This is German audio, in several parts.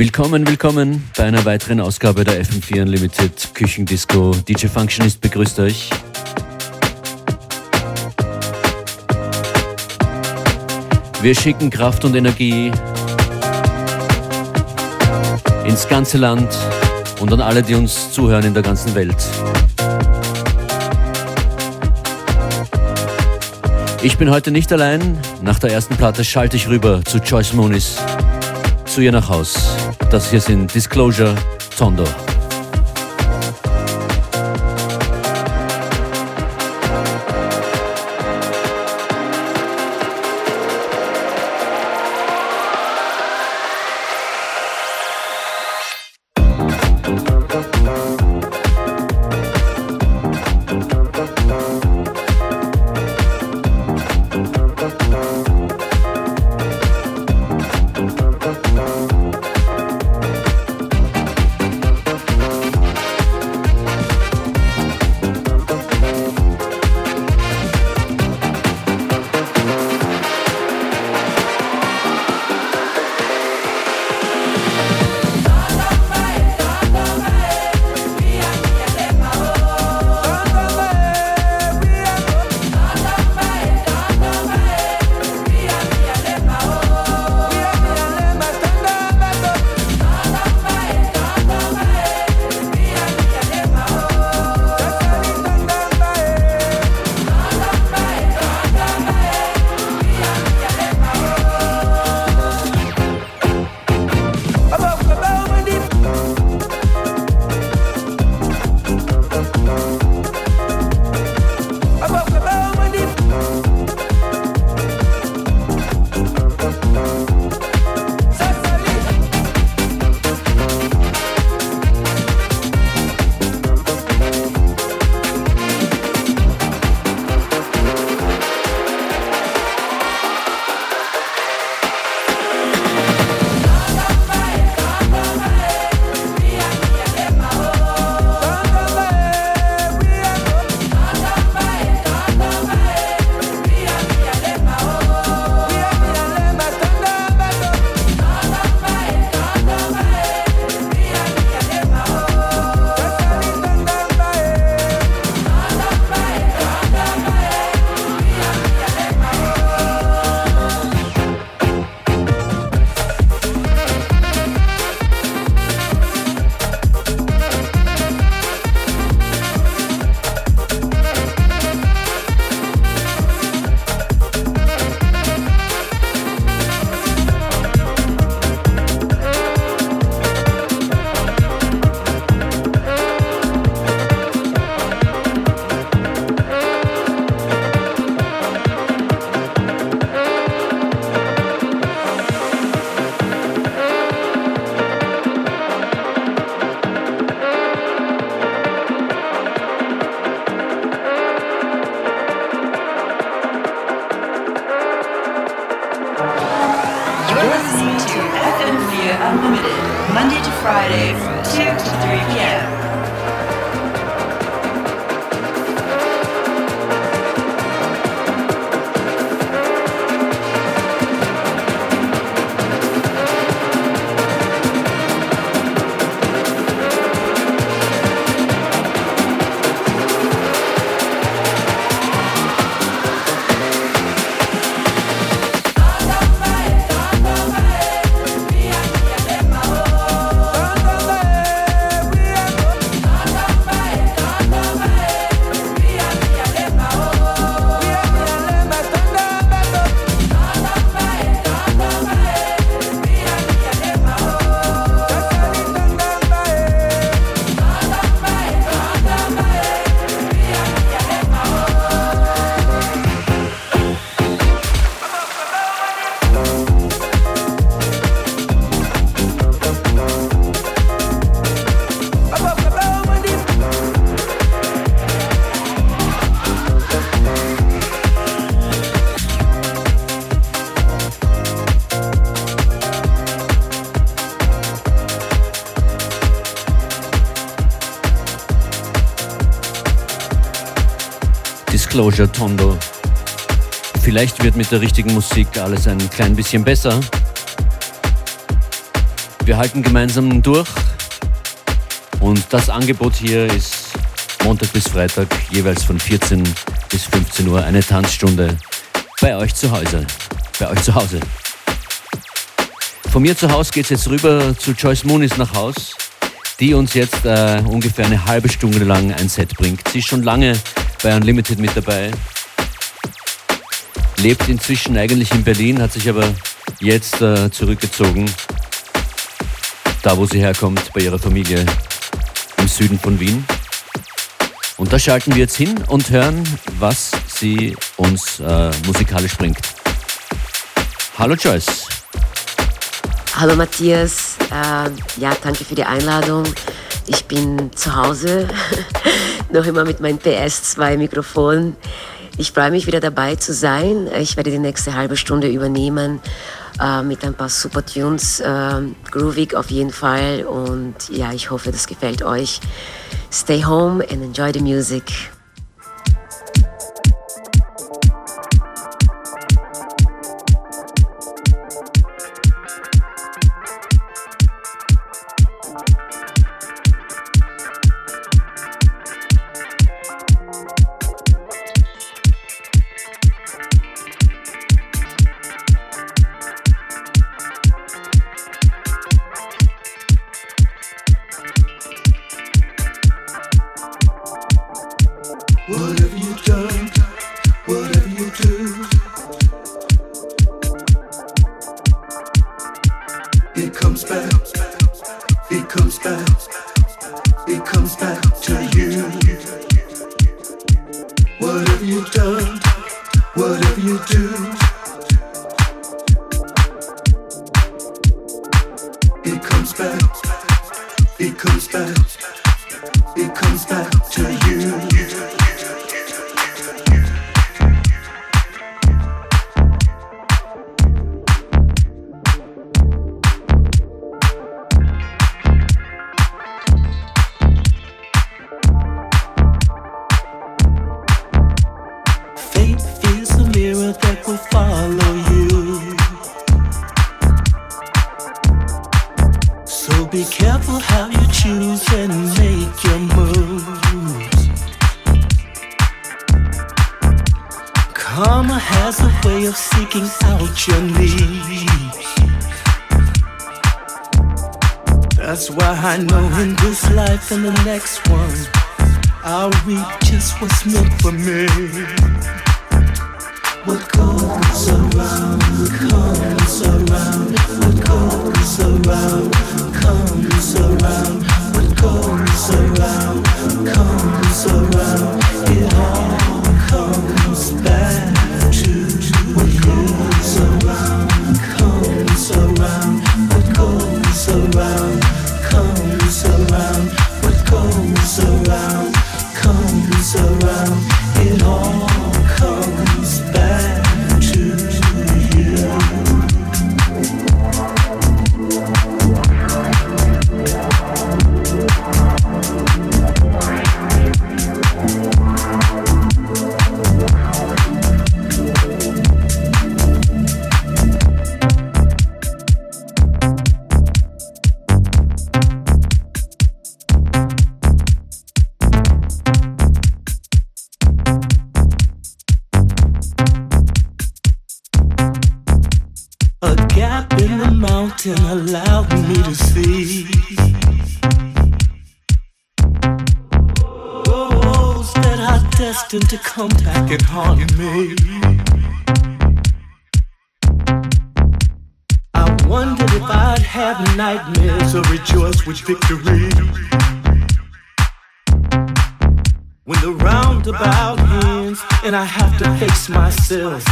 Willkommen, willkommen bei einer weiteren Ausgabe der FM4 Unlimited Küchendisco. DJ Functionist begrüßt euch. Wir schicken Kraft und Energie ins ganze Land und an alle, die uns zuhören in der ganzen Welt. Ich bin heute nicht allein. Nach der ersten Platte schalte ich rüber zu Joyce Moonis, zu ihr nach Haus. Das hier sind Disclosure Tondo. Disclosure Tondo. Vielleicht wird mit der richtigen Musik alles ein klein bisschen besser. wir halten gemeinsam durch. Und das Angebot hier ist Montag bis Freitag jeweils von 14 bis 15 Uhr eine Tanzstunde bei euch zu Hause. Bei euch zu Hause. Von mir zu Hause geht es jetzt rüber zu Joyce Moonis nach Haus, die uns jetzt äh, ungefähr eine halbe Stunde lang ein Set bringt. Sie ist schon lange bei Unlimited mit dabei, lebt inzwischen eigentlich in Berlin, hat sich aber jetzt äh, zurückgezogen, da wo sie herkommt, bei ihrer Familie im Süden von Wien. Und da schalten wir jetzt hin und hören, was sie uns äh, musikalisch bringt. Hallo Joyce. Hallo Matthias, äh, ja, danke für die Einladung. Ich bin zu Hause, noch immer mit meinem PS2-Mikrofon. Ich freue mich wieder dabei zu sein. Ich werde die nächste halbe Stunde übernehmen äh, mit ein paar super Tunes, äh, groovig auf jeden Fall. Und ja, ich hoffe, das gefällt euch. Stay home and enjoy the music. What have you done? victory. When the roundabout ends and I have to face myself.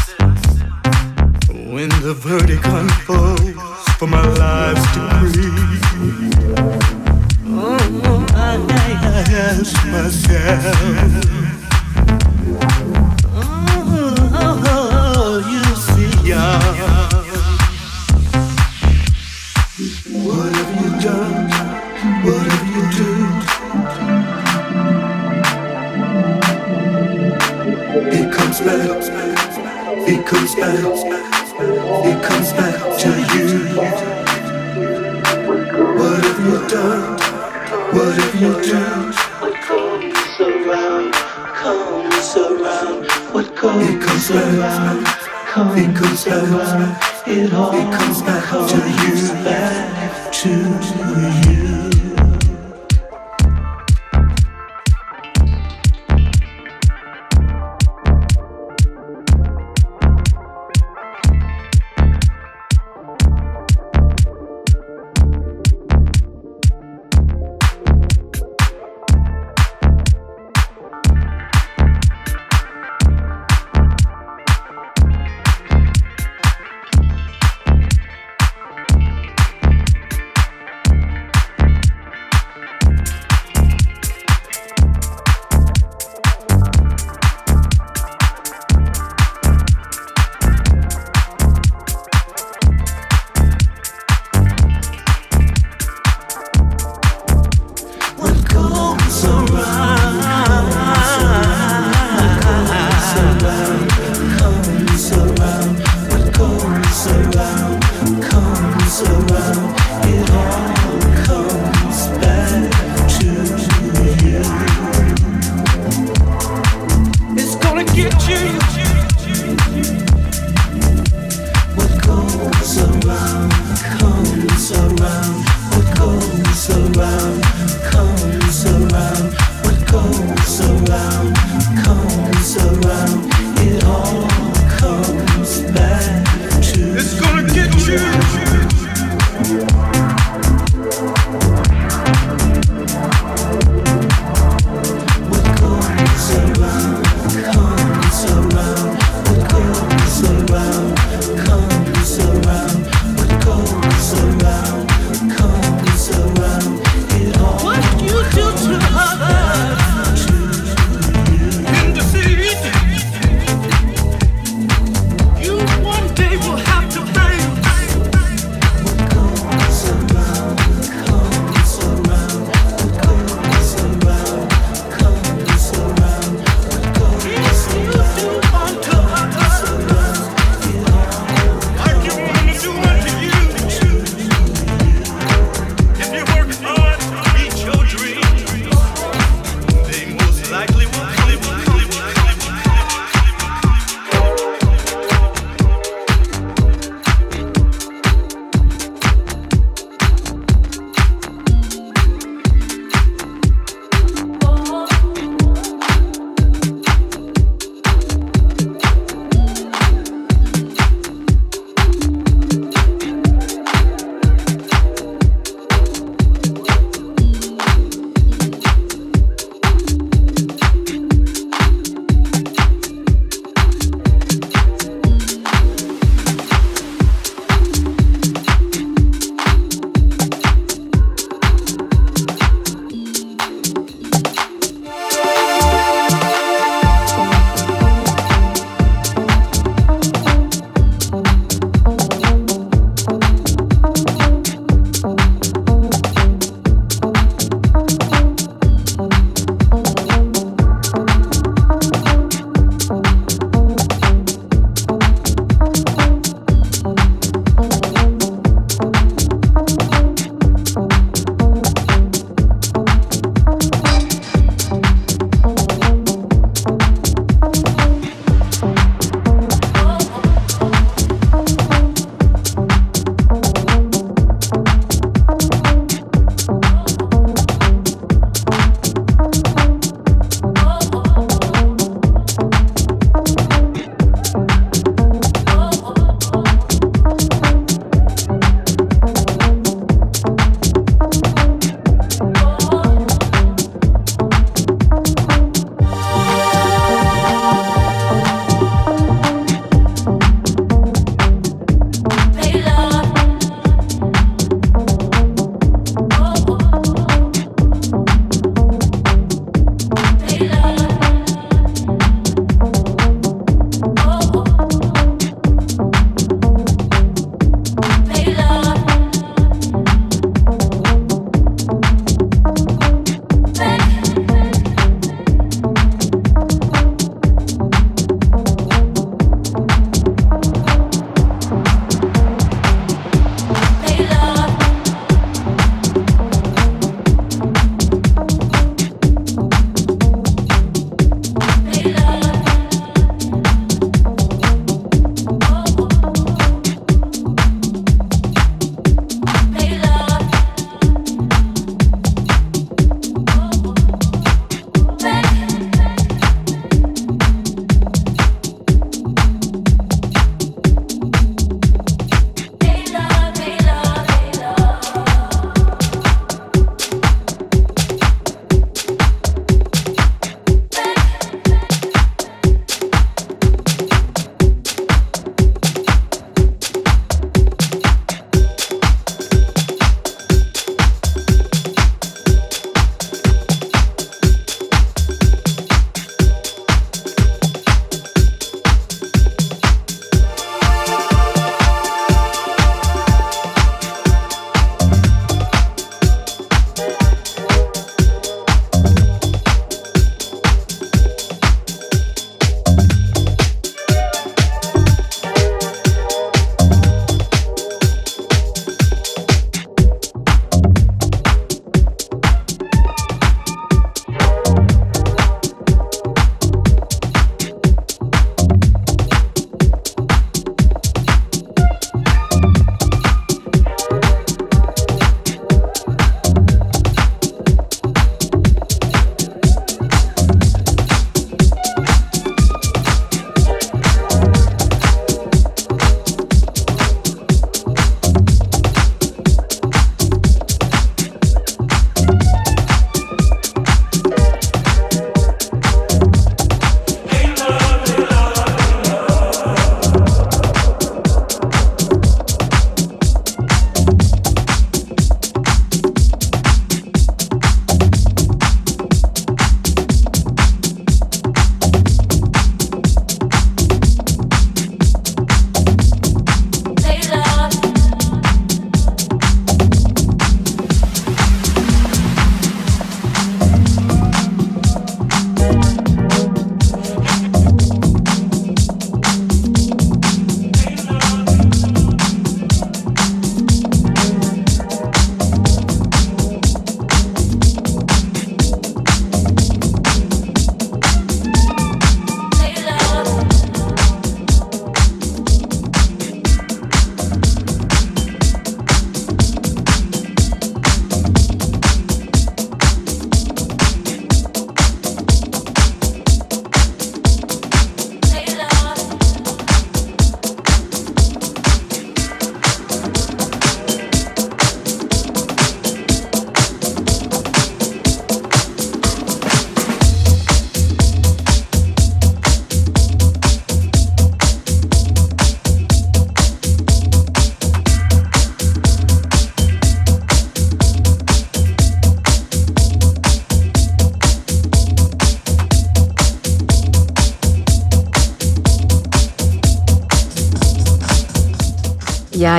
When the verdict whatever you do, what comes around, comes around, what comes it comes around, comes it comes around, it all it comes back comes to you, back to you.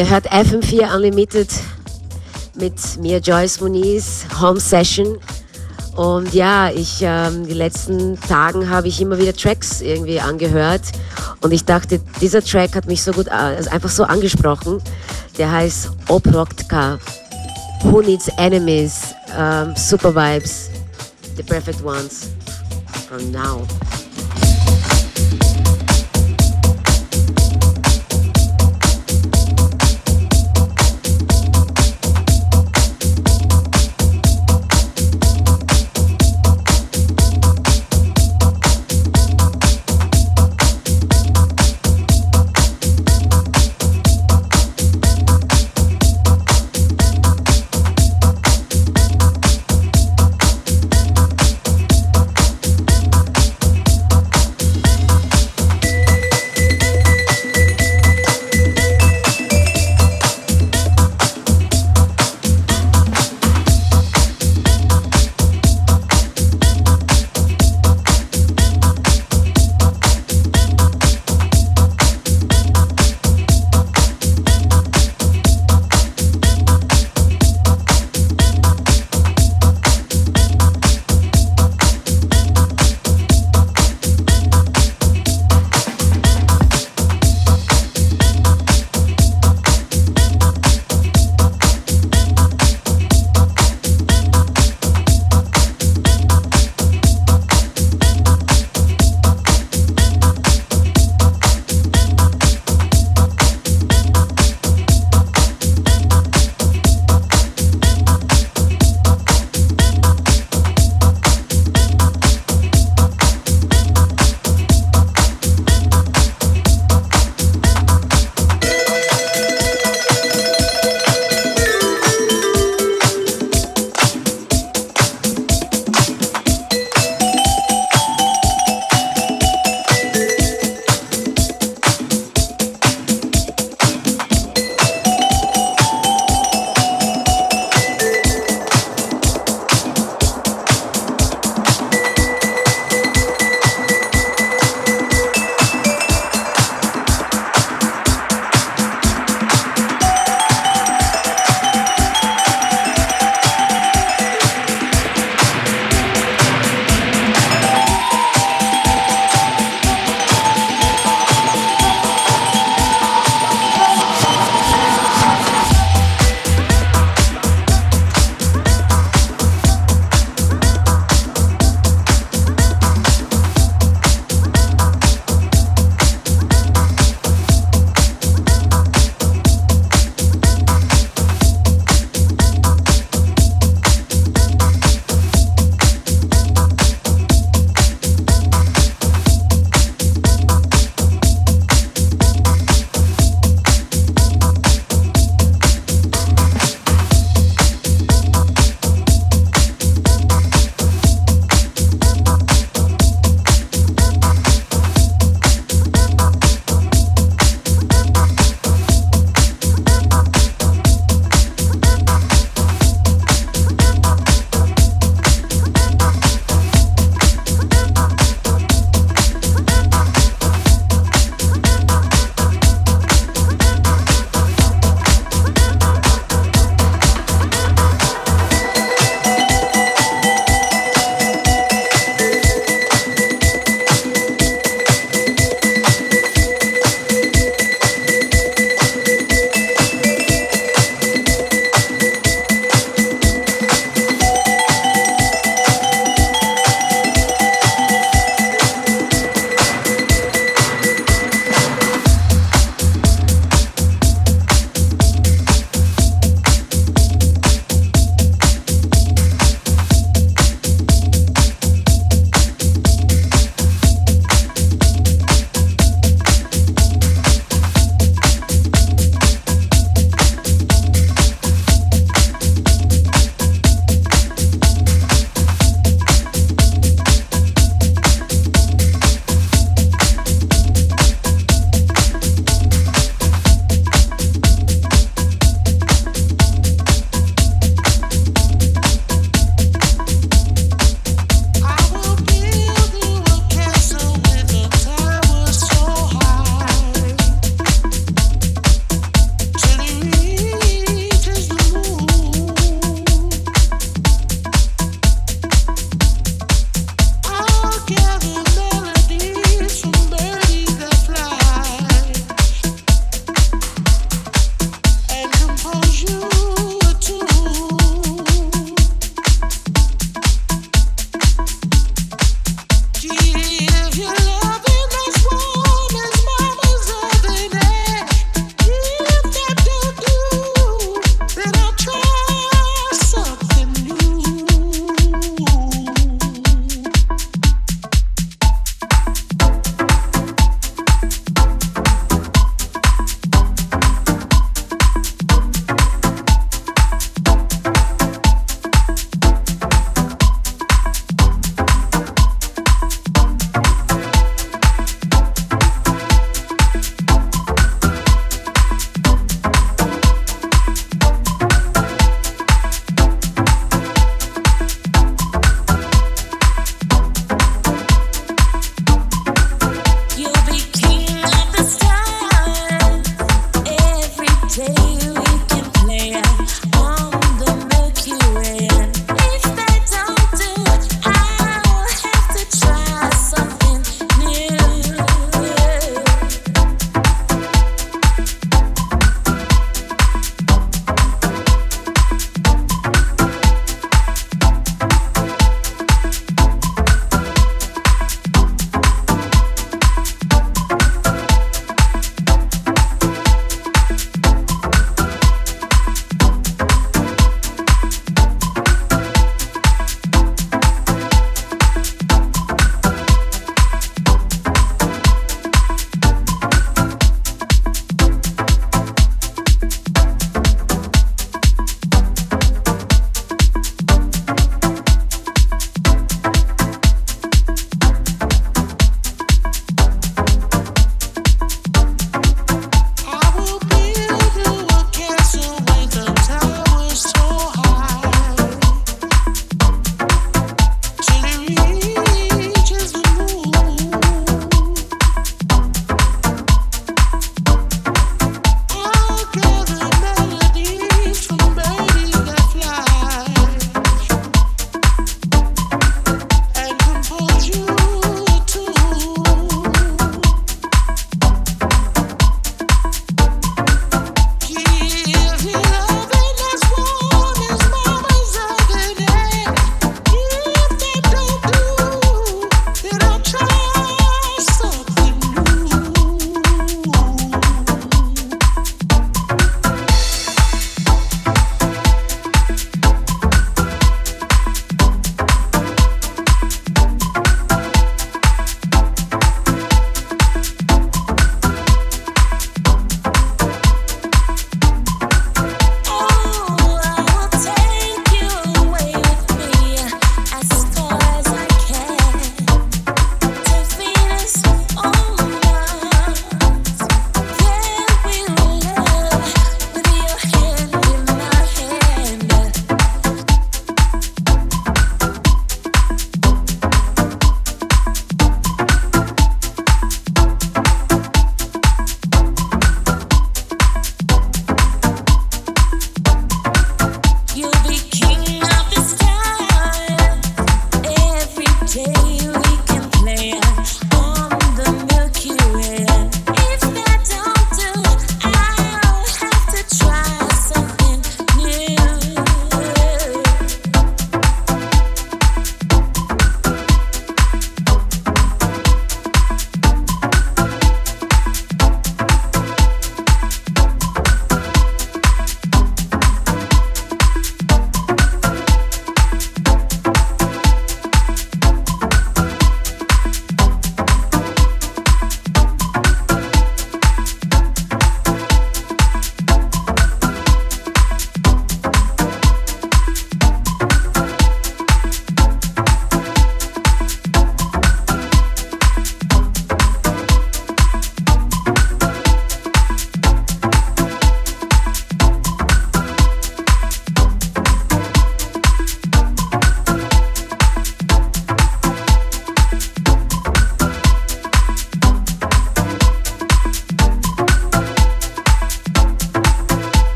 Ihr hört FM4 Unlimited mit mir, Joyce Muniz, Home Session. Und ja, ich, ähm, die letzten Tagen habe ich immer wieder Tracks irgendwie angehört. Und ich dachte, dieser Track hat mich so gut, also einfach so angesprochen. Der heißt Oproktka. Who Needs Enemies? Um, super Vibes. The Perfect Ones. From now.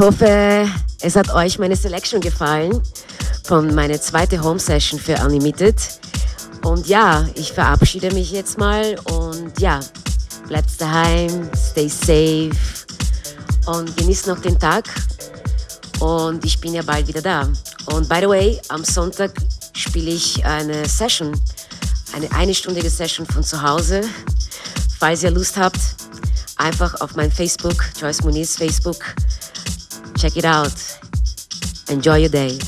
Ich hoffe, es hat euch meine Selection gefallen von meiner zweiten Home Session für Unlimited. Und ja, ich verabschiede mich jetzt mal und ja, bleibt daheim, stay safe und genießt noch den Tag. Und ich bin ja bald wieder da. Und by the way, am Sonntag spiele ich eine Session, eine einstündige Session von zu Hause. Falls ihr Lust habt, einfach auf mein Facebook, Joyce Muniz Facebook, check it out. Enjoy your day.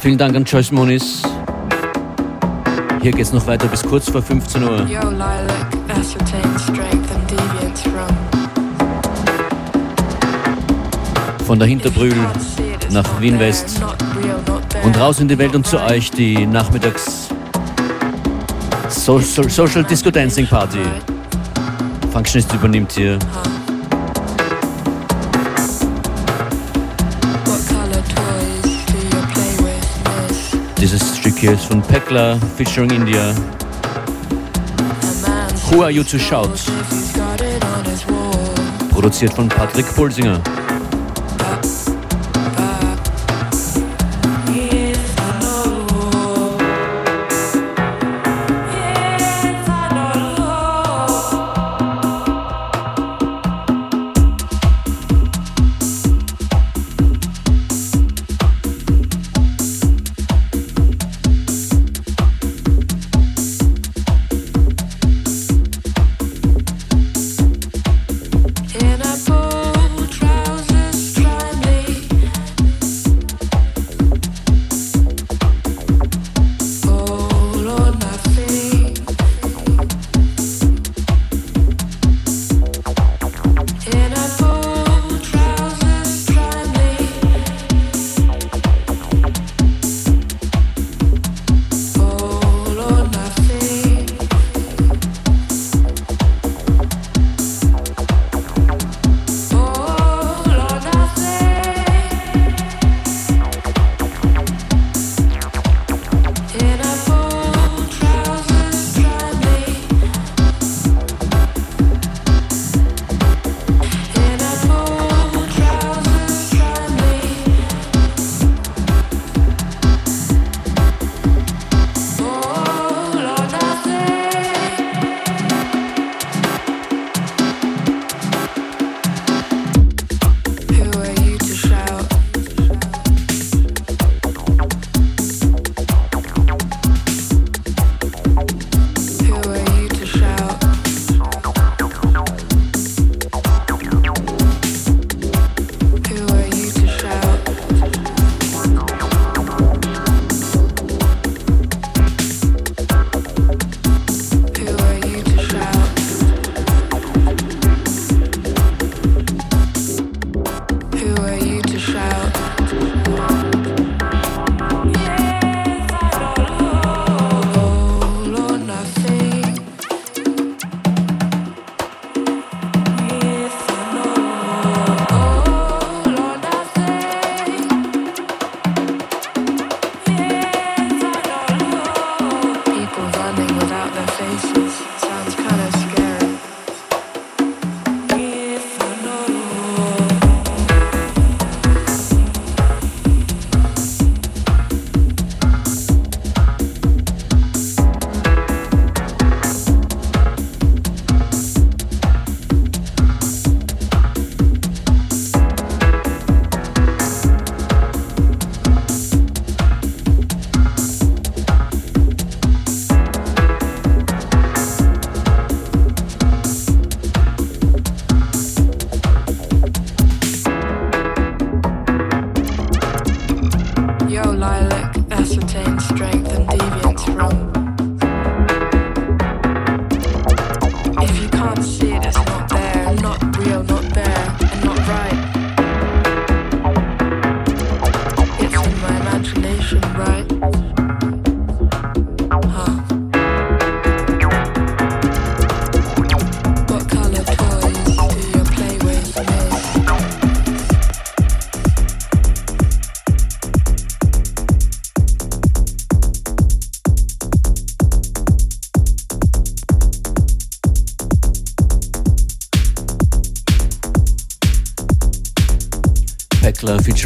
Vielen Dank an Joyce Moniz. Hier geht's noch weiter bis kurz vor 15 Uhr. Yo, Lilac, ascertain strength and deviance from. Von der Hinterbrühl nach Wien West und raus in die Welt und zu euch die Nachmittags Social, Social Disco Dancing Party. Functionist übernimmt hier. Dieses Stück hier ist von Pekla featuring India. Who Are You to Shout? Produziert von Patrick Pulsinger.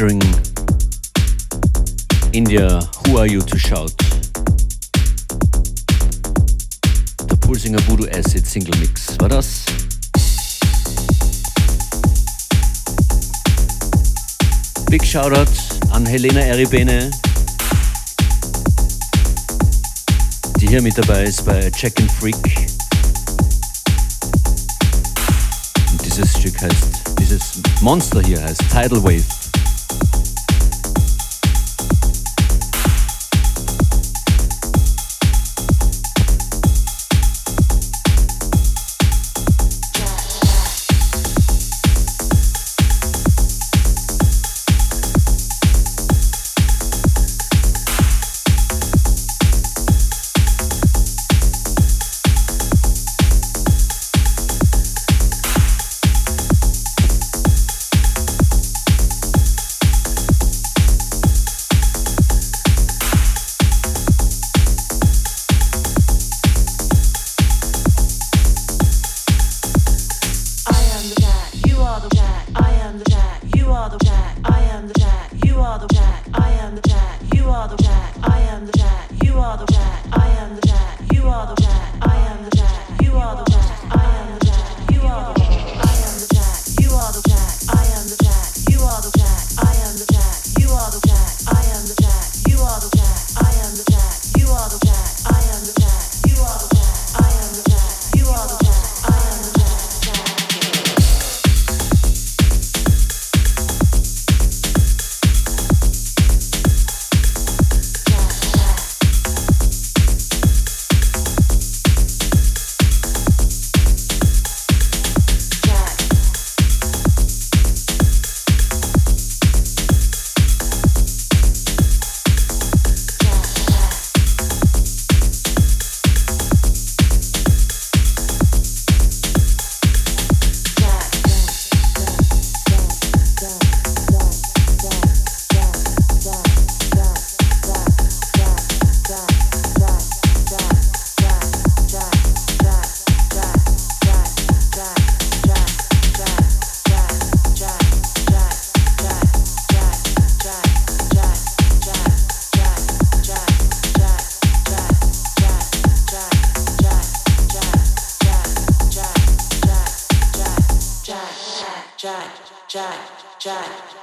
Featuring India, Who Are You to Shout? Der Pulsinger Voodoo Acid Single Mix, war das? Big Shoutout an Helena Eribene, die hier mit dabei ist bei Check and Freak. Und dieses Stück heißt, dieses Monster hier heißt Tidal Wave.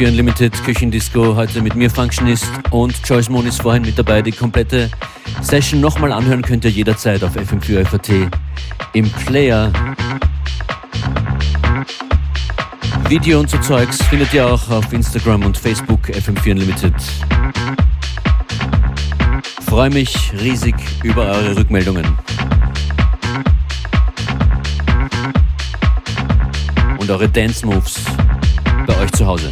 FM4 Unlimited Küchendisco heute mit mir Functionist und Joyce Moon ist vorhin mit dabei. Die komplette Session nochmal anhören könnt ihr jederzeit auf FM4 FAT im Player. Video und so Zeugs findet ihr auch auf Instagram und Facebook FM4 Unlimited. Freue mich riesig über eure Rückmeldungen. Und eure Dance Moves bei euch zu Hause.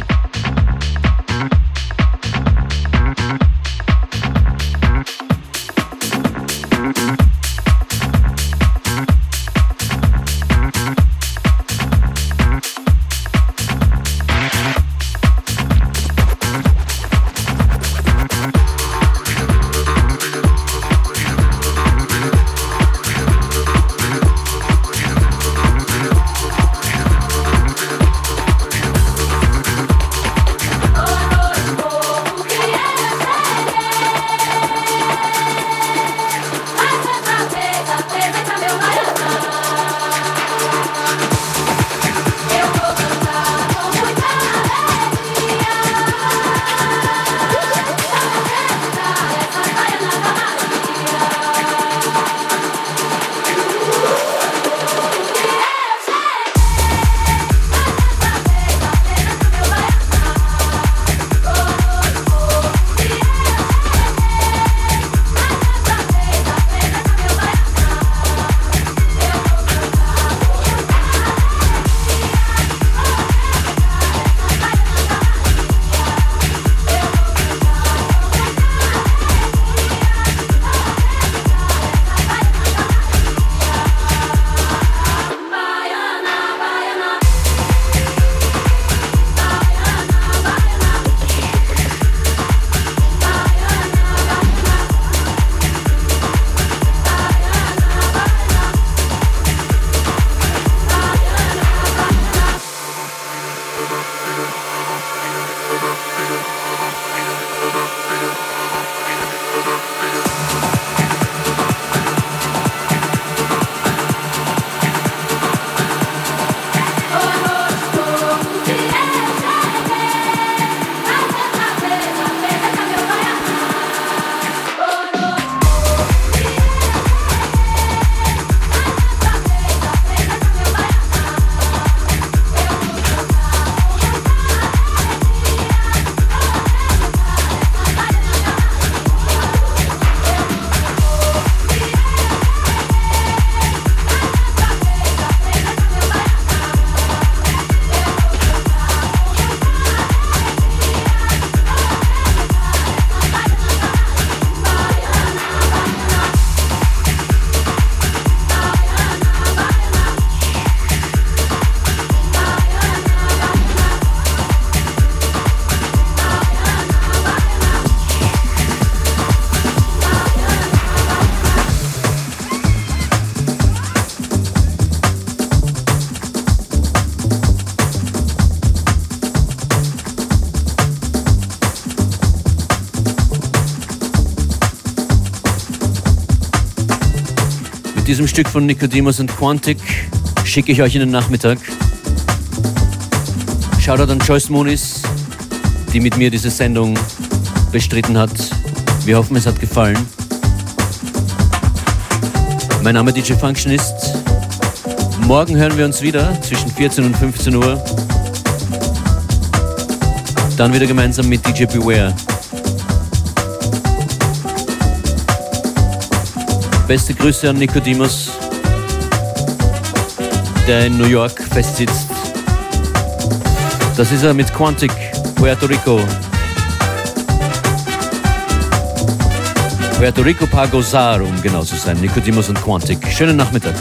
Diesem Stück von Nicodemus und Quantic schicke ich euch in den Nachmittag. Shoutout an Joyce Moonis, die mit mir diese Sendung bestritten hat. Wir hoffen, es hat gefallen. Mein Name DJ Function ist. Morgen hören wir uns wieder zwischen 14 und 15 Uhr. Dann wieder gemeinsam mit DJ Beware. Beste Grüße an Nicodemus, der in New York festsitzt. Das ist er mit Quantic, Puerto Rico. Puerto Rico Pagosar, um genau zu sein. Nicodemus und Quantic. Schönen Nachmittag.